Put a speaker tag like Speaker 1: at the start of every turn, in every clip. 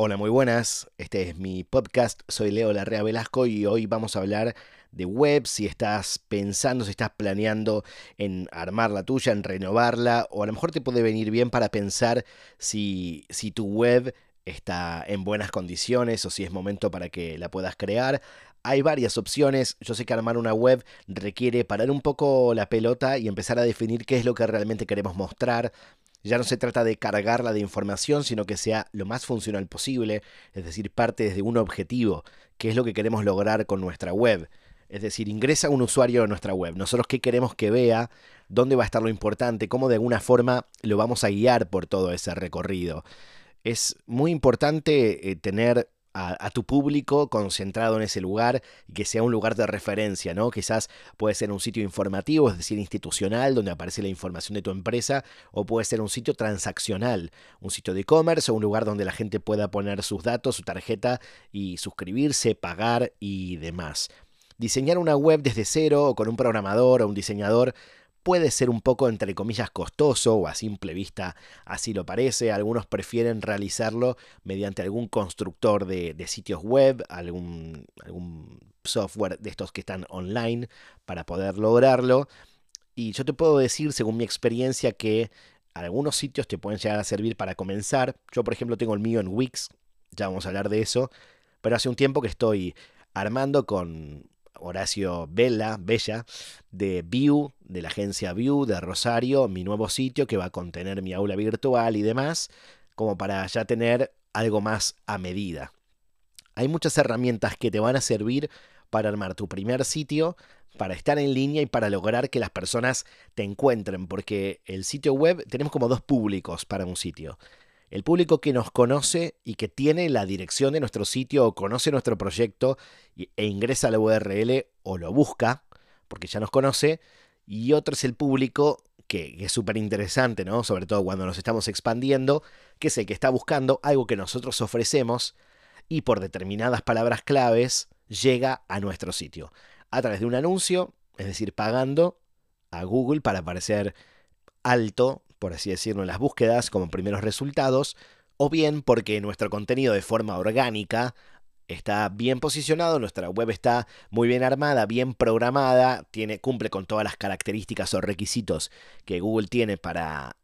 Speaker 1: Hola, muy buenas. Este es mi podcast. Soy Leo Larrea Velasco y hoy vamos a hablar de web. Si estás pensando, si estás planeando en armar la tuya, en renovarla, o a lo mejor te puede venir bien para pensar si, si tu web está en buenas condiciones o si es momento para que la puedas crear. Hay varias opciones. Yo sé que armar una web requiere parar un poco la pelota y empezar a definir qué es lo que realmente queremos mostrar. Ya no se trata de cargarla de información, sino que sea lo más funcional posible, es decir, parte desde un objetivo, que es lo que queremos lograr con nuestra web. Es decir, ingresa un usuario a nuestra web. Nosotros qué queremos que vea, dónde va a estar lo importante, cómo de alguna forma lo vamos a guiar por todo ese recorrido. Es muy importante eh, tener a, tu público concentrado en ese lugar y que sea un lugar de referencia, ¿no? Quizás puede ser un sitio informativo, es decir, institucional, donde aparece la información de tu empresa, o puede ser un sitio transaccional, un sitio de e-commerce o un lugar donde la gente pueda poner sus datos, su tarjeta y suscribirse, pagar y demás. Diseñar una web desde cero o con un programador o un diseñador puede ser un poco, entre comillas, costoso o a simple vista así lo parece. Algunos prefieren realizarlo mediante algún constructor de, sitios web, algún, algún software de estos que están online para poder lograrlo. Y yo te puedo decir, según mi experiencia, que algunos sitios te pueden llegar a servir para comenzar. Yo, por ejemplo, tengo el mío en Wix, ya vamos a hablar de eso, pero hace un tiempo que estoy armando con Horacio Bella, Bella, de View, de la agencia View de Rosario, mi nuevo sitio que va a contener mi aula virtual y demás, como para ya tener algo más a medida. Hay muchas herramientas que te van a servir para armar tu primer sitio, para estar en línea y para lograr que las personas te encuentren, porque el sitio web tenemos como dos públicos para un sitio el público que nos conoce y que tiene la dirección de nuestro sitio o conoce nuestro proyecto e ingresa a la URL o lo busca, porque ya nos conoce, y otro es el público que, es súper interesante, ¿no? Sobre todo cuando nos estamos expandiendo, que es el que está buscando algo que nosotros ofrecemos y por determinadas palabras claves llega a nuestro sitio. A través de un anuncio, es decir, pagando a Google para aparecer alto por así decirlo, en las búsquedas como primeros resultados, o bien porque nuestro contenido de forma orgánica está bien posicionado, nuestra web está muy bien armada, bien programada, tiene, cumple con todas las características o requisitos que Google tiene para,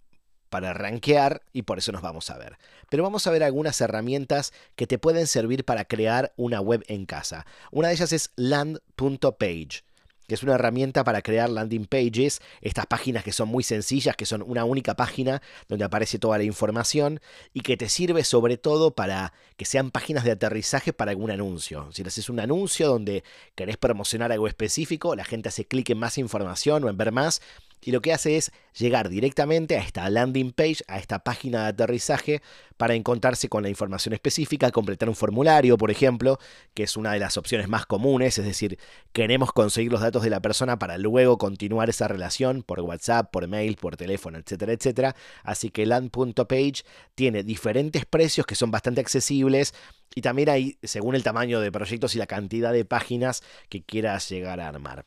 Speaker 1: para rankear y por eso nos vamos a ver. Pero vamos a ver algunas herramientas que te pueden servir para crear una web en casa. Una de ellas es land.page que es una herramienta para crear landing pages, estas páginas que son muy sencillas, que son una única página donde aparece toda la información y que te sirve sobre todo para que sean páginas de aterrizaje para algún anuncio. Si haces un anuncio donde querés promocionar algo específico, la gente hace clic en más información o en ver más y lo que hace es llegar directamente a esta landing page, a esta página de aterrizaje, para encontrarse con la información específica, completar un formulario, por ejemplo, que es una de las opciones más comunes, es decir, queremos conseguir los datos de la persona para luego continuar esa relación por WhatsApp, por mail, por teléfono, etcétera, etcétera. Así que land.page tiene diferentes precios que son bastante accesibles y también hay, según el tamaño de proyectos y la cantidad de páginas que quieras llegar a armar.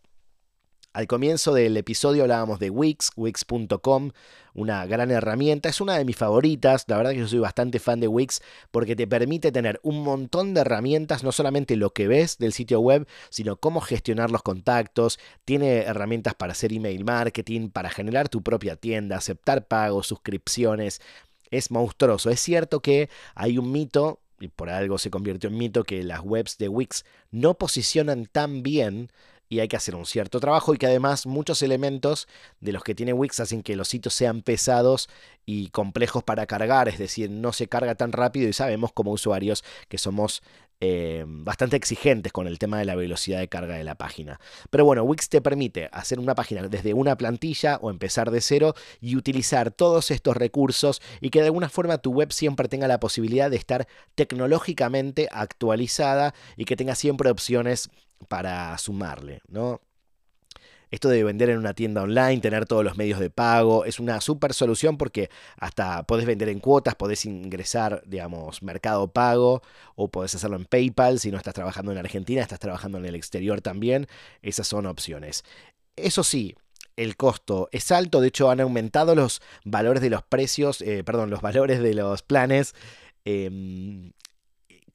Speaker 1: Al comienzo del episodio hablábamos de Wix, Wix.com, una gran herramienta, es una de mis favoritas, la verdad que yo soy bastante fan de Wix porque te permite tener un montón de herramientas, no solamente lo que ves del sitio web, sino cómo gestionar los contactos, tiene herramientas para hacer email marketing, para generar tu propia tienda, aceptar pagos, suscripciones, es monstruoso. Es cierto que hay un mito y por algo se convirtió en mito que las webs de Wix no posicionan tan bien y hay que hacer un cierto trabajo y que además muchos elementos de los que tiene Wix hacen que los sitios sean pesados y complejos para cargar, es decir, no se carga tan rápido y sabemos como usuarios que somos eh, bastante exigentes con el tema de la velocidad de carga de la página. Pero bueno, Wix te permite hacer una página desde una plantilla o empezar de cero y utilizar todos estos recursos y que de alguna forma tu web siempre tenga la posibilidad de estar tecnológicamente actualizada y que tenga siempre opciones para sumarle, ¿no? Esto de vender en una tienda online, tener todos los medios de pago, es una super solución porque hasta podés vender en cuotas, podés ingresar, digamos, mercado pago o podés hacerlo en PayPal si no estás trabajando en Argentina, estás trabajando en el exterior también. Esas son opciones. Eso sí, el costo es alto, de hecho han aumentado los valores de los precios, eh, perdón, los valores de los planes. Em,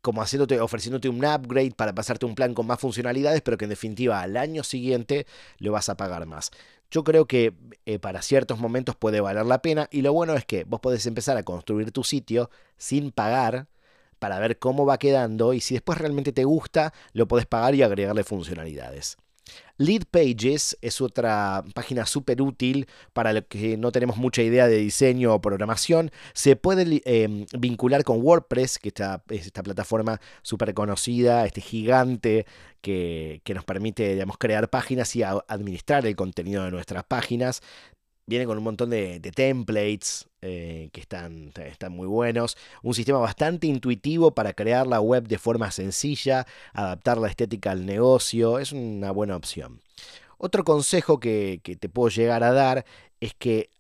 Speaker 1: como haciéndote, ofreciéndote un upgrade para pasarte un plan con más funcionalidades, pero que en definitiva al año siguiente lo vas a pagar más. Yo creo que eh, para ciertos momentos puede valer la pena y lo bueno es que vos podés empezar a construir tu sitio sin pagar para ver cómo va quedando y si después realmente te gusta, lo podés pagar y agregarle funcionalidades. Lead Pages es otra página súper útil para los que no tenemos mucha idea de diseño o programación. Se puede em, vincular con WordPress, que es esta plataforma súper conocida, este gigante que, que, nos permite digamos, crear páginas y administrar el contenido de nuestras páginas. Viene con un montón de, templates eh, que están, están muy buenos. Un sistema bastante intuitivo para crear la web de forma sencilla, adaptar la estética al negocio. Es una buena opción. Otro consejo que, que te puedo llegar a dar es que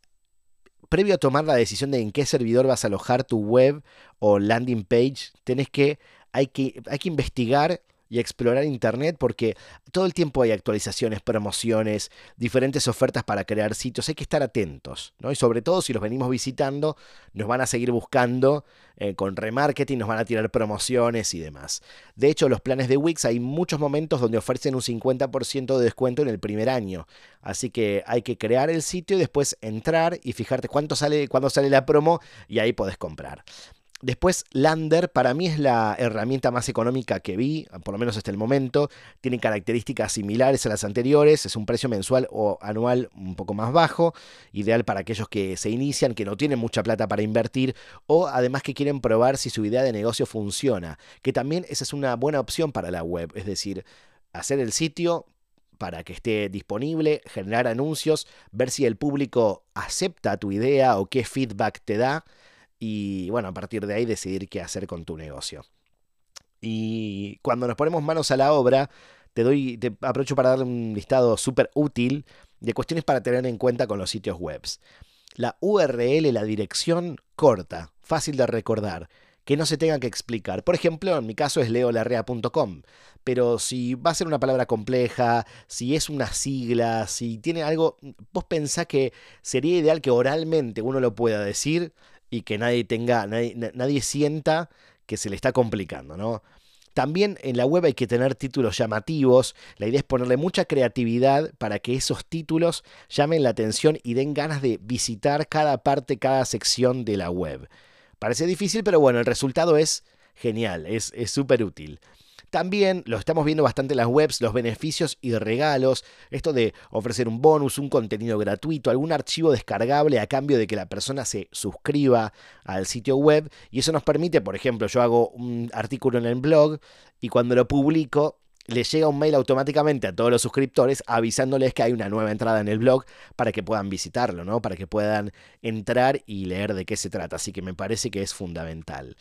Speaker 1: previo a tomar la decisión de en qué servidor vas a alojar tu web o landing page, tenés que, hay que, hay que investigar y explorar Internet porque todo el tiempo hay actualizaciones, promociones, diferentes ofertas para crear sitios. Hay que estar atentos, ¿no? Y sobre todo si los venimos visitando, nos van a seguir buscando eh, con remarketing, nos van a tirar promociones y demás. De hecho, los planes de Wix hay muchos momentos donde ofrecen un 50% de descuento en el primer año. Así que hay que crear el sitio y después entrar y fijarte cuánto sale, cuándo sale la promo y ahí podés comprar. Después, Lander para mí es la herramienta más económica que vi, por lo menos hasta el momento. Tiene características similares a las anteriores, es un precio mensual o anual un poco más bajo, ideal para aquellos que se inician, que no tienen mucha plata para invertir o además que quieren probar si su idea de negocio funciona, que también esa es una buena opción para la web, es decir, hacer el sitio, para que esté disponible, generar anuncios, ver si el público acepta tu idea o qué feedback te da y bueno, a partir de ahí decidir qué hacer con tu negocio. Y cuando nos ponemos manos a la obra, te doy, te aprovecho para darle un listado súper útil de cuestiones para tener en cuenta con los sitios web. La URL, la dirección corta, fácil de recordar, que no se tenga que explicar. Por ejemplo, en mi caso es leolarrea.com, pero si va a ser una palabra compleja, si es una sigla, si tiene algo, vos pensás que sería ideal que oralmente uno lo pueda decir y que nadie tenga, nadie, sienta que se le está complicando, ¿no? También en la web hay que tener títulos llamativos. La idea es ponerle mucha creatividad para que esos títulos llamen la atención y den ganas de visitar cada parte, cada sección de la web. Parece difícil, pero bueno, el resultado es genial, es súper útil. También lo estamos viendo bastante en las webs, los beneficios y regalos, esto de ofrecer un bonus, un contenido gratuito, algún archivo descargable a cambio de que la persona se suscriba al sitio web y eso nos permite, por ejemplo, yo hago un artículo en el blog y cuando lo publico le llega un mail automáticamente a todos los suscriptores avisándoles que hay una nueva entrada en el blog para que puedan visitarlo, ¿no? Para que puedan entrar y leer de qué se trata. Así que me parece que es fundamental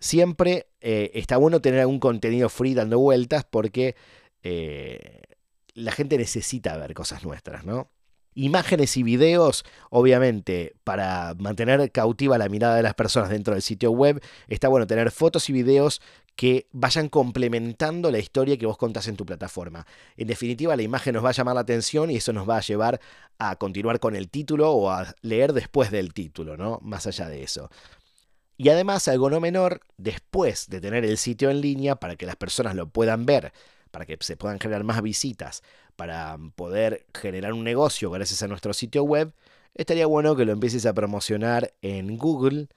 Speaker 1: siempre eh, está bueno tener algún contenido free dando vueltas porque eh, la gente necesita ver cosas nuestras, ¿no? Imágenes y videos, obviamente, para mantener cautiva la mirada de las personas dentro del sitio web, está bueno tener fotos y videos que vayan complementando la historia que vos contás en tu plataforma. En definitiva, la imagen nos va a llamar la atención y eso nos va a llevar a continuar con el título o a leer después del título, ¿no? Más allá de eso. Y además, algo no menor, después de tener el sitio en línea para que las personas lo puedan ver, para que se puedan generar más visitas, para poder generar un negocio gracias a nuestro sitio web, estaría bueno que lo empieces a promocionar en Google,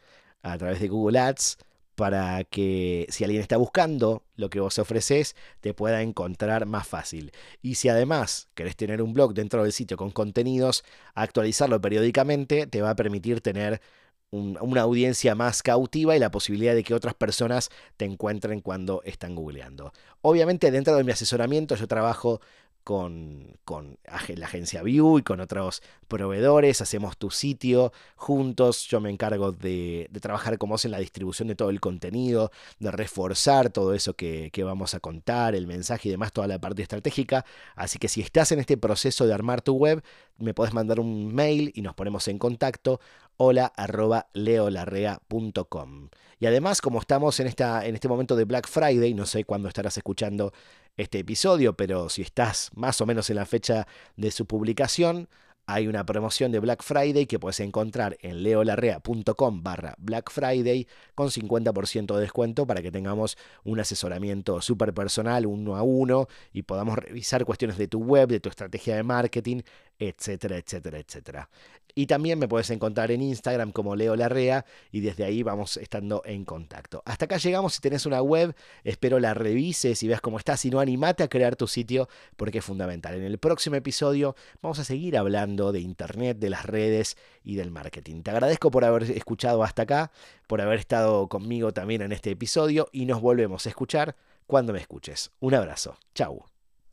Speaker 1: a través de Google Ads, para que si alguien está buscando lo que vos ofreces, te pueda encontrar más fácil. Y si además querés tener un blog dentro del sitio con contenidos, actualizarlo periódicamente te va a permitir tener una audiencia más cautiva y la posibilidad de que otras personas te encuentren cuando están googleando. Obviamente dentro de mi asesoramiento yo trabajo con, con, la agencia View y con otros proveedores, hacemos tu sitio juntos, yo me encargo de, trabajar como vos en la distribución de todo el contenido, de reforzar todo eso que, que, vamos a contar, el mensaje y demás, toda la parte estratégica, así que si estás en este proceso de armar tu web, me podés mandar un mail y nos ponemos en contacto, hola arroba leolarrea.com. Y además, como estamos en, esta, en este momento de Black Friday, no sé cuándo estarás escuchando este episodio, pero si estás más o menos en la fecha de su publicación, hay una promoción de Black Friday que puedes encontrar en leolarrea.com barra Black Friday con 50% de descuento para que tengamos un asesoramiento súper personal, uno a uno, y podamos revisar cuestiones de tu web, de tu estrategia de marketing, etcétera, etcétera, etcétera. Y también me puedes encontrar en Instagram como Leo Larrea y desde ahí vamos estando en contacto. Hasta acá llegamos. Si tenés una web, espero la revises y veas cómo está. Si no, animate a crear tu sitio porque es fundamental. En el próximo episodio vamos a seguir hablando de Internet, de las redes y del marketing. Te agradezco por haber escuchado hasta acá, por haber estado conmigo también en este episodio y nos volvemos a escuchar cuando me escuches. Un abrazo. Chau.